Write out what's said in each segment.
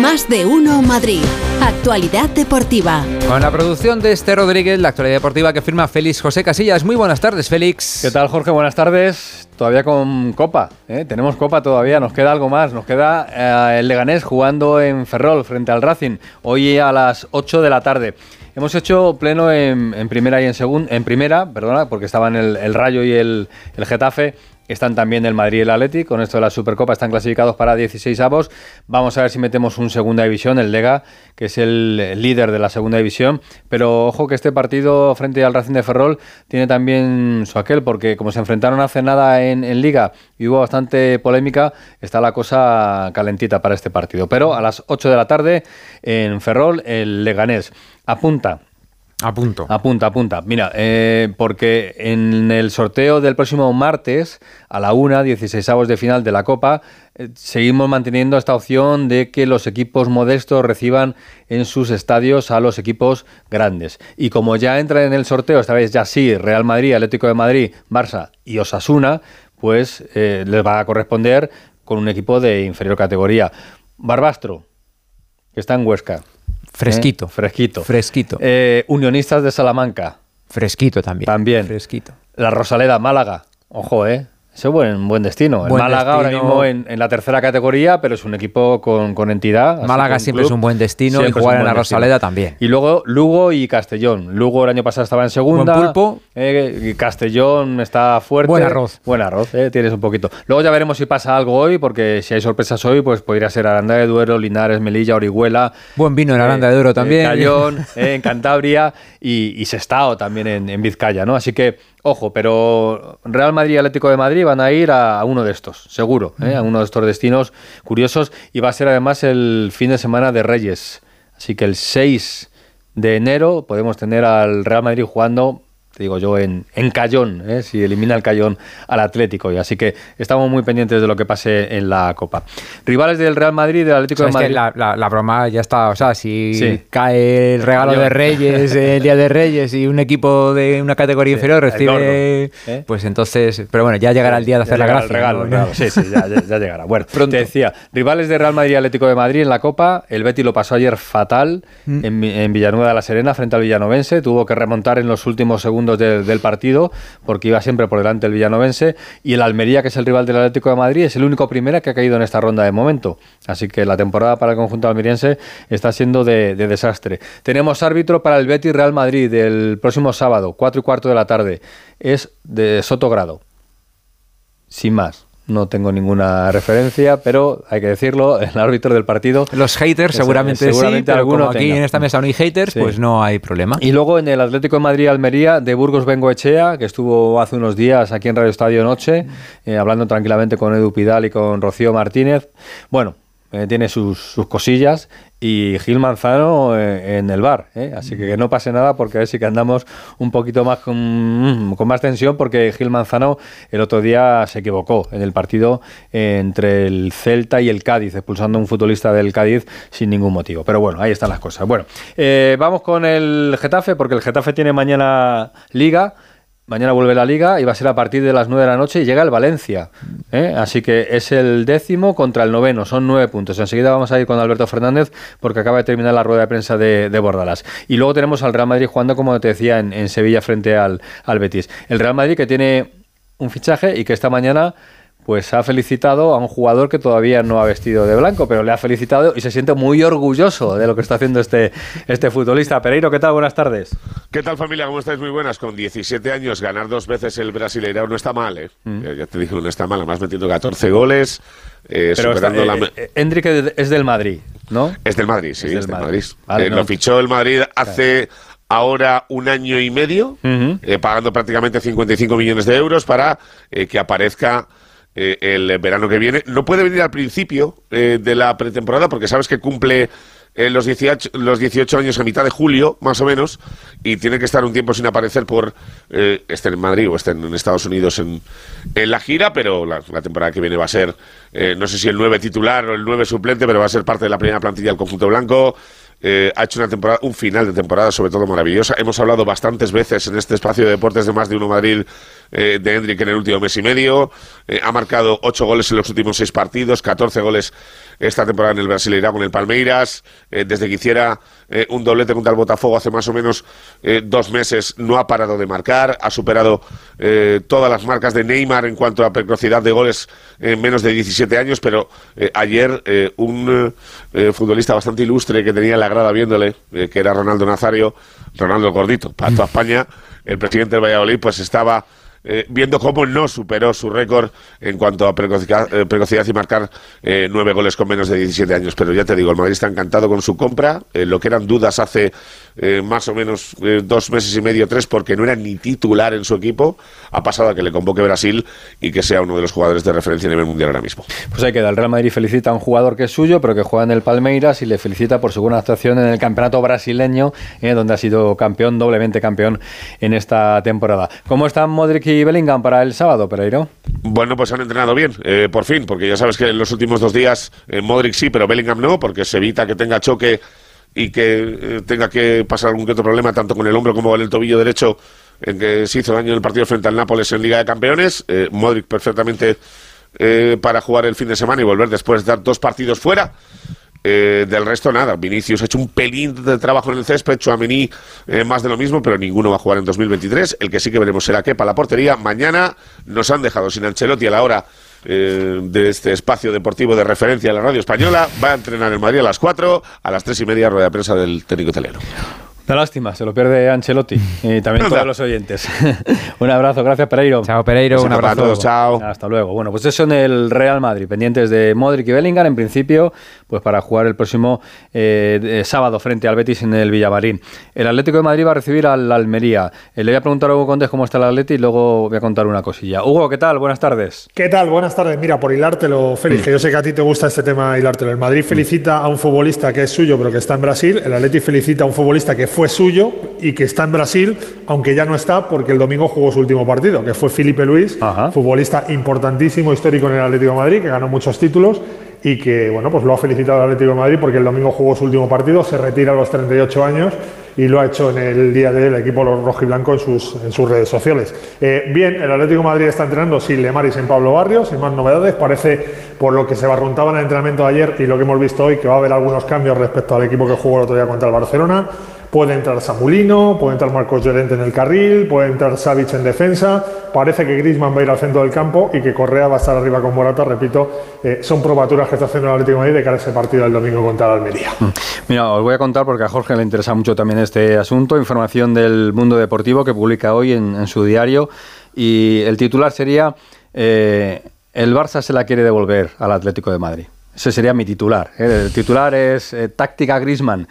Más de uno Madrid. Actualidad deportiva. Con la producción de este Rodríguez, la actualidad deportiva que firma Félix José Casillas. Muy buenas tardes, Félix. ¿Qué tal, Jorge? Buenas tardes. Todavía con Copa. ¿eh? Tenemos Copa todavía. Nos queda algo más. Nos queda eh, el Leganés jugando en Ferrol frente al Racing. Hoy a las 8 de la tarde. Hemos hecho pleno en, primera y en segunda, en primera, perdona, porque estaban el, el Rayo y el, el Getafe están también el Madrid y el Atleti, con esto de la Supercopa están clasificados para 16 avos. Vamos a ver si metemos un segunda división, el Lega, que es el líder de la segunda división. Pero ojo que este partido frente al Racing de Ferrol tiene también su aquel, porque como se enfrentaron hace nada en, en Liga y hubo bastante polémica, está la cosa calentita para este partido. Pero a las 8 de la tarde en Ferrol, el Leganés apunta Apunto. Apunta, apunta. Mira, eh, porque en el sorteo del próximo martes a la una, 16 avos de final de la Copa, eh, seguimos manteniendo esta opción de que los equipos modestos reciban en sus estadios a los equipos grandes. Y como ya entra en el sorteo, esta vez ya sí, Real Madrid, Atlético de Madrid, Barça y Osasuna, pues eh, les va a corresponder con un equipo de inferior categoría. Barbastro, que está en Huesca. Fresquito. ¿Eh? Fresquito. Fresquito. Eh, Unionistas de Salamanca. Fresquito también. También. Fresquito. La Rosaleda, Málaga. Ojo, ¿eh? Es un buen, buen destino. Buen el Málaga ahora destino. mismo en, en la tercera categoría, pero es un equipo con, con entidad. Málaga siempre club es un buen destino y jugar en la destino. Rosaleda también. Y luego Lugo y Castellón. Lugo el año pasado estaba en segunda. Buen pulpo. Eh, Castellón está fuerte. Buen arroz. Buen arroz, eh, tienes un poquito. Luego ya veremos si pasa algo hoy, porque si hay sorpresas hoy, pues podría ser Aranda de Duero, Linares, Melilla, Orihuela. Buen vino en Aranda de Duero eh, también. Cayón, eh, en Cantabria y, y Sestao también en, en Vizcaya, ¿no? Así que, ojo, pero Real Madrid y Atlético de Madrid van a ir a, uno de estos, seguro, ¿eh? a uno de estos destinos curiosos y va a ser además el fin de semana de Reyes. Así que el 6 de enero podemos tener al Real Madrid jugando te digo yo, en, en Cayón, ¿eh? si elimina el Cayón al Atlético. Y así que estamos muy pendientes de lo que pase en la Copa. Rivales del Real Madrid y del Atlético O sea, de es que Madrid. la, la- la broma ya está, o sea, si Sí. cae el regalo Yo- de Reyes, el Día de Reyes y un equipo de una categoría Sí, inferior recibe, gordo, ¿eh? pues entonces, pero bueno, ya llegará el día de Ya hacer la llegará gracia. regalo, ¿no? regalo. Sí, sí, ya, ya- ya llegará. Bueno, Pronto. te decía, rivales de Real Madrid y Atlético de Madrid en la Copa. El Betis lo pasó ayer fatal Mm. en, en Villanueva de la Serena frente al Villanovense. Tuvo que remontar en los últimos segundos del- partido porque iba siempre por delante el Villanovense. Y el Almería, que es el rival del Atlético de Madrid, es el único primera que ha caído en esta ronda de momento. Así que la temporada para el conjunto almeriense está siendo de, de desastre. Tenemos árbitro para el Betis Real Madrid del próximo sábado, 4 y cuarto de la tarde. Es de Soto Grado sin más. No tengo ninguna referencia, pero hay que decirlo, el árbitro del partido. Los haters seguramente, seguramente sí, pero alguno como aquí tenga. en esta mesa no hay haters, Sí. pues no hay problema. Y luego en el Atlético de Madrid-Almería, de Burgos Bengoechea, que estuvo hace unos días aquí en Radio Estadio Noche, eh, hablando tranquilamente con Edu Pidal y con Rocío Martínez. Bueno, eh, tiene sus, sus cosillas y Gil Manzano eh, en el bar. ¿eh? Así que que no pase nada porque a ver si que andamos un poquito más con, con más tensión porque Gil Manzano el otro día se equivocó en el partido entre el Celta y el Cádiz, expulsando a un futbolista del Cádiz sin ningún motivo. Pero bueno, ahí están las cosas. Bueno, eh, vamos con el Getafe porque el Getafe tiene mañana liga. Mañana vuelve la liga y va a ser a partir de las 9 de la noche y llega el Valencia. ¿eh? Así que es el décimo contra el noveno, son nueve puntos. Enseguida vamos a ir con Alberto Fernández porque acaba de terminar la rueda de prensa de, de Bordalás. Y luego tenemos al Real Madrid jugando, como te decía, en, en Sevilla frente al, al Betis. El Real Madrid que tiene un fichaje y que esta mañana pues ha felicitado a un jugador que todavía no ha vestido de blanco, pero le ha felicitado y se siente muy orgulloso de lo que está haciendo este, este futbolista. Pereiro, ¿qué tal? Buenas tardes. ¿Qué tal familia? ¿Cómo estáis? Muy buenas. Con 17 años, ganar dos veces el Brasileirao no está mal, ¿eh? Ya, ya te dije, no está mal. Además metiendo 14 goles, eh, Pero está, la... eh, eh, Hendrik es del Madrid, ¿no? Es del Madrid, sí, Es es del Madrid. Madrid. Vale, Eh, no. Lo fichó el Madrid hace ahora un año y medio, eh, pagando prácticamente 55 millones de euros para eh, que aparezca eh, el verano que viene. No puede venir al principio eh, de la pretemporada porque sabes que cumple eh, los, 18, los 18 años a mitad de julio, más o menos, y tiene que estar un tiempo sin aparecer por eh, esté en Madrid o esté en Estados Unidos en, en la gira, pero la, la temporada que viene va a ser, eh, no sé si el 9 titular o el 9 suplente, pero va a ser parte de la primera plantilla del conjunto blanco. Eh, ha hecho una temporada, un final de temporada sobre todo maravillosa. Hemos hablado bastantes veces en este espacio de deportes de más de uno Madrid eh, de Hendrik en el último mes y medio. Eh, ha marcado ocho goles en los últimos seis partidos, 14 goles esta temporada en el Brasileirão con el Palmeiras. Eh, desde que hiciera un doblete contra el Botafogo hace más o menos dos meses, no ha parado de marcar. Ha superado todas las marcas de Neymar en cuanto a precocidad de goles en menos de 17 años. Pero ayer, un futbolista bastante ilustre que tenía la grada viéndole, que era Ronaldo Nazario, Ronaldo Gordito, para toda España, el presidente del Valladolid, pues estaba eh, viendo cómo no superó su récord en cuanto a precocidad, eh, y marcar eh, nueve goles con menos de 17 años. Pero ya te digo, el Madrid está encantado con su compra. lo que eran dudas hace más o menos dos meses y medio, tres, porque no era ni titular en su equipo, ha pasado a que le convoque Brasil y que sea uno de los jugadores de referencia a nivel mundial ahora mismo. Pues hay que dar. El Real Madrid felicita a un jugador que es suyo, pero que juega en el Palmeiras y le felicita por su buena actuación en el campeonato brasileño, donde ha sido campeón, doblemente campeón en esta temporada. ¿Cómo están Modric y Bellingham para el sábado, Pereiro? Bueno, pues han entrenado bien, eh, por fin, porque ya sabes que en los últimos dos días eh, Modric sí, pero Bellingham no, porque se evita que tenga choque y que eh, tenga que pasar algún que otro problema tanto con el hombro como con el tobillo derecho en que se hizo daño en el partido frente al Nápoles en Liga de Campeones. Modric perfectamente para jugar el fin de semana y volver después de dar dos partidos fuera. Eh, del resto, nada. Vinicius ha hecho un pelín de trabajo en el césped, Chouameni eh, más de lo mismo, pero ninguno va a jugar en 2023. El que sí que veremos será para la portería. Mañana nos han dejado sin Ancelotti a la hora eh, de este espacio deportivo de referencia a la radio española. Va a entrenar en Madrid a las 4, a las 3 y media, rueda de prensa del técnico italiano. Una lástima, se lo pierde Ancelotti y también todos los oyentes. un abrazo, gracias Pereiro. Chao Pereiro, un abrazo. chao. Hasta luego. Bueno, pues eso en el Real Madrid, pendientes de Modric y Bellingham, en principio, pues para jugar el próximo eh, sábado frente al Betis en el Villamarín. El Atlético de Madrid va a recibir al Almería. Eh, le voy a preguntar a Hugo Condes cómo está el Atlético y luego voy a contar una cosilla. Hugo, ¿qué tal? Buenas tardes. ¿Qué tal? Buenas tardes. Mira, por hilártelo, Félix, que yo sé que a ti te gusta este tema hilártelo. El Madrid felicita a un futbolista que es suyo pero que está en Brasil. El Atlético felicita a un futbolista que fue suyo y que está en Brasil, aunque ya no está porque el domingo jugó su último partido, que fue Felipe Luis, futbolista importantísimo, histórico en el Atlético de Madrid, que ganó muchos títulos y que bueno, pues lo ha felicitado el Atlético de Madrid porque el domingo jugó su último partido, se retira a los 38 años y lo ha hecho en el día del equipo rojiblanco en sus, en sus redes sociales. Eh, bien, el Atlético de Madrid está entrenando sin Lemar y sin Pablo Barrios, sin más novedades. Parece, por lo que se barruntaba en el entrenamiento de ayer y lo que hemos visto hoy, que va a haber algunos cambios respecto al equipo que jugó el otro día contra el Barcelona. Puede entrar Samulino, puede entrar Marcos Llorente en el carril, puede entrar Savic en defensa. Parece que Grisman va a ir al centro del campo y que Correa va a estar arriba con Morata. Repito, eh, son probaturas que está haciendo el Atlético de Madrid de cara a ese partido del domingo contra el Almería. Mm. Mira, os voy a contar porque a Jorge le interesa mucho también este asunto. Información del mundo deportivo que publica hoy en, su diario. Y el titular sería: eh, El Barça se la quiere devolver al Atlético de Madrid. Ese sería mi titular. ¿eh? El titular es Táctica Grisman.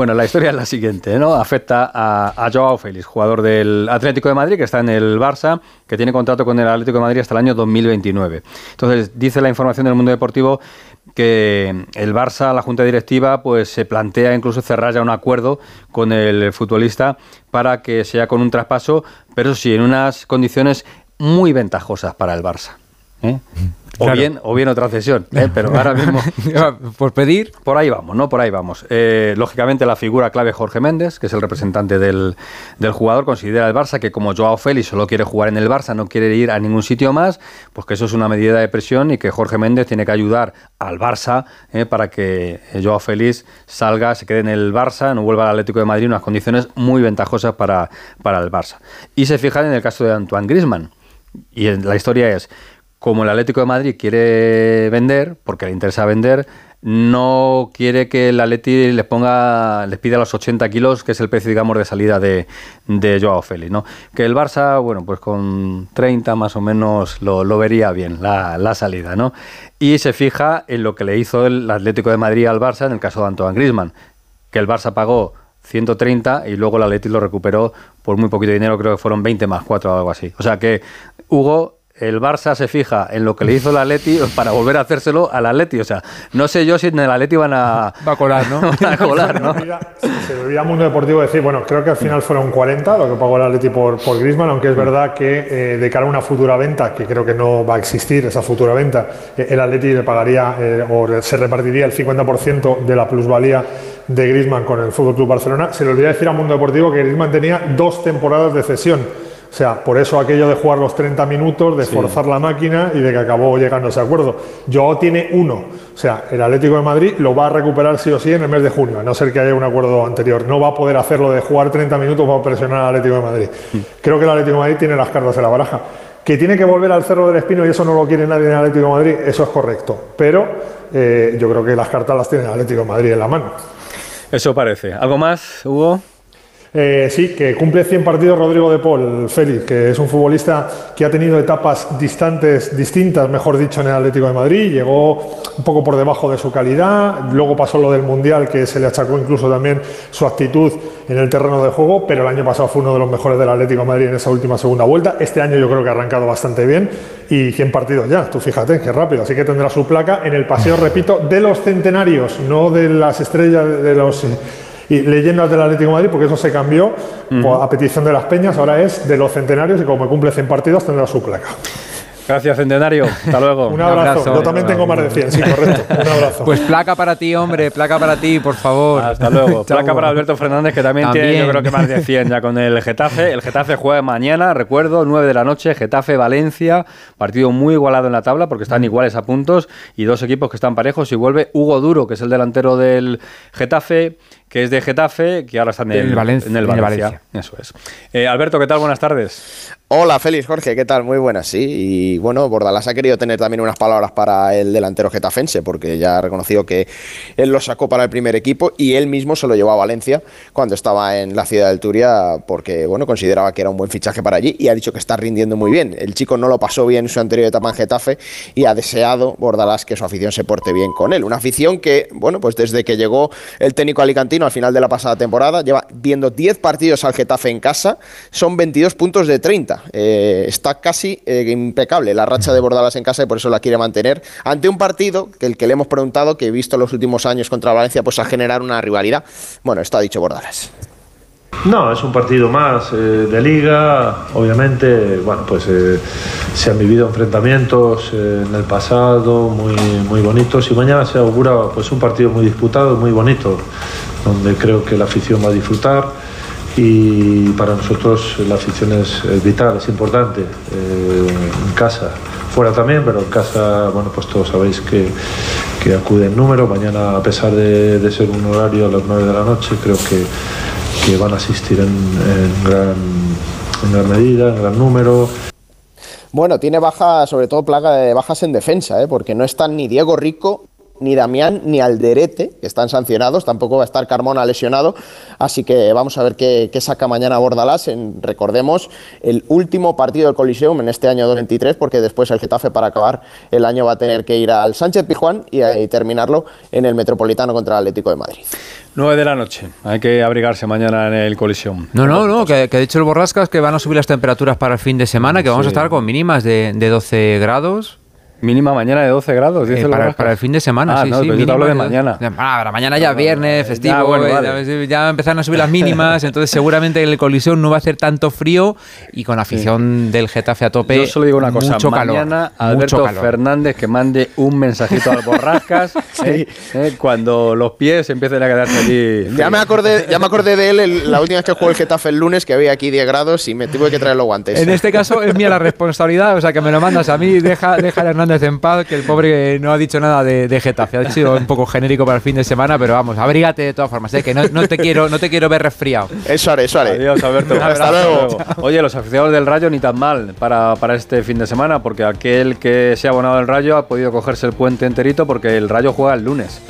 Bueno, la historia es la siguiente, ¿no? Afecta a, Joao Félix, jugador del Atlético de Madrid, que está en el Barça, que tiene contrato con el Atlético de Madrid hasta el año 2029. Entonces, dice la información del mundo deportivo que el Barça, la junta directiva, pues se plantea incluso cerrar ya un acuerdo con el futbolista para que sea con un traspaso, pero sí en unas condiciones muy ventajosas para el Barça. ¿eh? O, bien, o bien otra cesión, ¿eh? pero ahora mismo... por pedir... Por ahí vamos, ¿no? Por ahí vamos. Eh, lógicamente la figura clave Jorge Méndez, que es el representante del, jugador, considera el Barça que como Joao Félix solo quiere jugar en el Barça, no quiere ir a ningún sitio más, pues que eso es una medida de presión y que Jorge Méndez tiene que ayudar al Barça ¿eh? para que Joao Félix salga, se quede en el Barça, no vuelva al Atlético de Madrid, unas condiciones muy ventajosas para, para el Barça. Y se fijan en el caso de Antoine Griezmann. Y la historia es, como el Atlético de Madrid quiere vender, porque le interesa vender, no quiere que el Atleti les ponga, les pida los 80 kilos, que es el precio, digamos, de salida de, Joao Félix, ¿no? Que el Barça, bueno, pues con 30 más o menos lo, vería bien, la, salida, ¿no? Y se fija en lo que le hizo el Atlético de Madrid al Barça en el caso de Antoine Griezmann, que el Barça pagó 130 y luego el Atleti lo recuperó por muy poquito dinero, creo que fueron 20 más 4 o algo así. O sea que Hugo el Barça se fija en lo que le hizo el Atleti para volver a hacérselo al Atleti. O sea, no sé yo si en el Atleti van a... Va a colar, ¿no? a colar, ¿no? Se me olvida Mundo Deportivo decir, bueno, creo que al final fueron 40 lo que pagó el Atleti por, por Griezmann, aunque es verdad que eh, de cara a una futura venta, que creo que no va a existir esa futura venta, eh, el Atleti le pagaría eh, o se repartiría el 50% de la plusvalía de Griezmann con el Fútbol Club Barcelona. Se le olvida decir a Mundo Deportivo que Griezmann tenía dos temporadas de cesión O sea, por eso aquello de jugar los 30 minutos, de forzar la máquina y de que acabó llegando a ese acuerdo. Joao tiene uno. O sea, el Atlético de Madrid lo va a recuperar sí o sí en el mes de junio, a no ser que haya un acuerdo anterior. No va a poder hacerlo de jugar 30 minutos para presionar al Atlético de Madrid. Creo que el Atlético de Madrid tiene las cartas en la baraja. Que tiene que volver al Cerro del Espino y eso no lo quiere nadie en el Atlético de Madrid, eso es correcto. Pero eh, yo creo que las cartas las tiene el Atlético de Madrid en la mano. Eso parece. ¿Algo más, Hugo? Eh, sí, que cumple 100 partidos Rodrigo de Paul, Félix, que es un futbolista que ha tenido etapas distantes, distintas, mejor dicho, en el Atlético de Madrid. Llegó un poco por debajo de su calidad, luego pasó lo del Mundial, que se le achacó incluso también su actitud en el terreno de juego, pero el año pasado fue uno de los mejores del Atlético de Madrid en esa última segunda vuelta. Este año yo creo que ha arrancado bastante bien y 100 partidos ya, tú fíjate, qué rápido. Así que tendrá su placa en el paseo, repito, de los centenarios, no de las estrellas de los y leyendas del Atlético de Madrid, porque eso se cambió a petición de las peñas, ahora es de los centenarios y como cumple 100 partidos tendrá su placa. Gracias, Centenario. Hasta luego. Un abrazo. Yo también tengo más de 100, sí, correcto. Un abrazo. Pues placa para ti, hombre, placa para ti, por favor. Hasta luego. placa para Alberto Fernández, que también, tiene, yo creo que más de 100 ya con el Getafe. El Getafe juega mañana, recuerdo, 9 de la noche, Getafe-Valencia. Partido muy igualado en la tabla porque están iguales a puntos y dos equipos que están parejos. Y vuelve Hugo Duro, que es el delantero del Getafe que es de Getafe, que ahora está en el, Valencia, en el Valencia. Eso es. Eh, Alberto, ¿qué tal? Buenas tardes. Hola, Félix, Jorge, ¿qué tal? Muy buenas, sí. Y bueno, Bordalás ha querido tener también unas palabras para el delantero getafense, porque ya ha reconocido que él lo sacó para el primer equipo y él mismo se lo llevó a Valencia cuando estaba en la ciudad del Turia, porque bueno, consideraba que era un buen fichaje para allí y ha dicho que está rindiendo muy bien. El chico no lo pasó bien en su anterior etapa en Getafe y ha deseado Bordalás que su afición se porte bien con él. Una afición que, bueno, pues desde que llegó el técnico alicantino al final de la pasada temporada, lleva viendo 10 partidos al Getafe en casa, son 22 puntos de 30. Eh, está casi eh, impecable la racha de Bordalas en casa y por eso la quiere mantener ante un partido que el que le hemos preguntado, que he visto los últimos años contra Valencia, pues a generar una rivalidad. Bueno, esto ha dicho Bordalas. No, es un partido más eh, de liga, obviamente, bueno, pues se han vivido enfrentamientos en el pasado muy, muy bonitos y mañana se augura pues un partido muy disputado, muy bonito donde creo que la afición va a disfrutar y para nosotros la afición es, vital, es importante, eh, en casa, fuera también, pero en casa, bueno, pues todos sabéis que, que acude en número, mañana a pesar de, ser un horario a las 9 de la noche, creo que, van a asistir en, gran, en gran medida, en gran número. Bueno, tiene baja, sobre todo plaga de bajas en defensa, ¿eh? porque no están ni Diego Rico ni Damián ni Alderete, que están sancionados, tampoco va a estar Carmona lesionado, así que vamos a ver qué, saca mañana Bordalás en, recordemos, el último partido del Coliseum en este año 2023, porque después el Getafe para acabar el año va a tener que ir al Sánchez Pijuán y, terminarlo en el Metropolitano contra el Atlético de Madrid. 9 de la noche, hay que abrigarse mañana en el Coliseum. No, no, no, que, ha dicho el Borrascas que van a subir las temperaturas para el fin de semana, que vamos a estar con mínimas de, de 12 grados. Mínima mañana de 12 grados, dice eh, para, para, el fin de semana, ah, sí, no, sí. Pero yo hablo de mañana. Ah, mañana ya viernes, festivo, ya, bueno, vale. ya, empezaron a subir las mínimas, entonces seguramente el colisión no va a hacer tanto frío y con afición sí. del Getafe a tope. Yo solo digo una cosa, mucho mañana calor, Alberto mucho calor. Fernández que mande un mensajito al Borrascas eh, eh, cuando los pies empiecen a quedarse allí. Ya me acordé, ya me acordé de él el, la última vez que jugó el Getafe el lunes, que había aquí 10 grados y me tuve que traer los guantes. En este caso es mía la responsabilidad, o sea que me lo mandas a mí, deja, deja a Hernández en paz, que el pobre no ha dicho nada de, de, Getafe. Ha sido un poco genérico para el fin de semana, pero vamos, abrígate de todas formas, ¿eh? que no, no, te quiero, no te quiero ver resfriado. Eso haré, eso haré. Adiós, Alberto. Hasta luego. Oye, los aficionados del Rayo ni tan mal para, para este fin de semana, porque aquel que se ha abonado al Rayo ha podido cogerse el puente enterito porque el Rayo juega el lunes.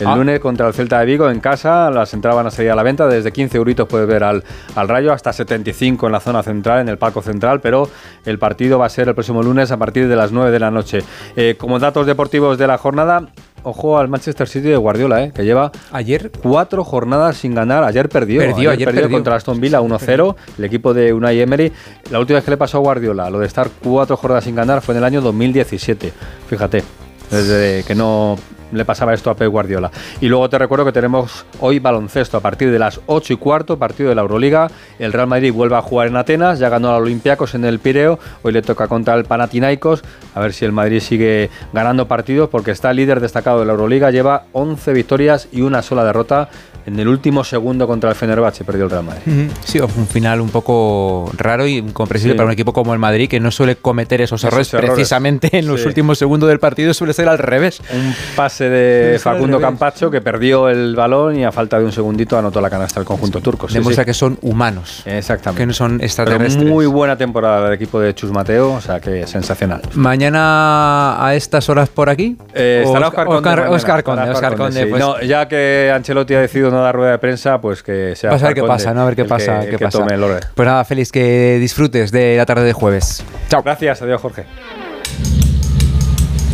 El ah. lunes contra el Celta de Vigo en casa, las entradas van a salir a la venta. Desde 15 euritos puedes ver al, al Rayo, hasta 75 en la zona central, en el palco central. Pero el partido va a ser el próximo lunes a partir de las 9 de la noche. Eh, como datos deportivos de la jornada, ojo al Manchester City de Guardiola, eh, que lleva ayer cuatro jornadas sin ganar. Ayer perdió, perdió, ayer, perdió, perdió. contra Aston Villa 1-0, el equipo de Unai Emery. La última vez que le pasó a Guardiola, lo de estar cuatro jornadas sin ganar, fue en el año 2017. Fíjate, desde que no le pasaba esto a Pep Guardiola. Y luego te recuerdo que tenemos hoy baloncesto a partir de las 8 y cuarto, partido de la Euroliga. El Real Madrid vuelve a jugar en Atenas, ya ganó al Olympiacos en el Pireo, hoy le toca contra el Panathinaikos, a ver si el Madrid sigue ganando partidos porque está líder destacado de la Euroliga, lleva 11 victorias y una sola derrota en el último segundo contra el Fenerbahce perdió el Real Madrid. Sí, fue un final un poco raro y incomprensible Sí. para un equipo como el Madrid que no suele cometer esos Esos errores errores. precisamente en los últimos segundos del partido suele ser al revés. Un pase de Facundo. Campacho que perdió el balón y a falta de un segundito anotó la canasta del conjunto turco. Sí, Demuestra sí. que son humanos, Exactamente. que no son Pero extraterrestres. muy buena temporada del equipo de Chus Mateo, o sea que sensacional. Mañana a estas horas por aquí. Eh, estará Oscar Conde. Oscar, mañana, Oscar Conde, Oscar Conde, pues, No, ya que Ancelotti ha decidido no dar rueda de prensa, pues que sea. Vas a ver qué pasa, ¿no? A ver qué pasa. que- qué pasa. Pues nada, Félix, que disfrutes de la tarde de jueves. Chao. Gracias, adiós Jorge.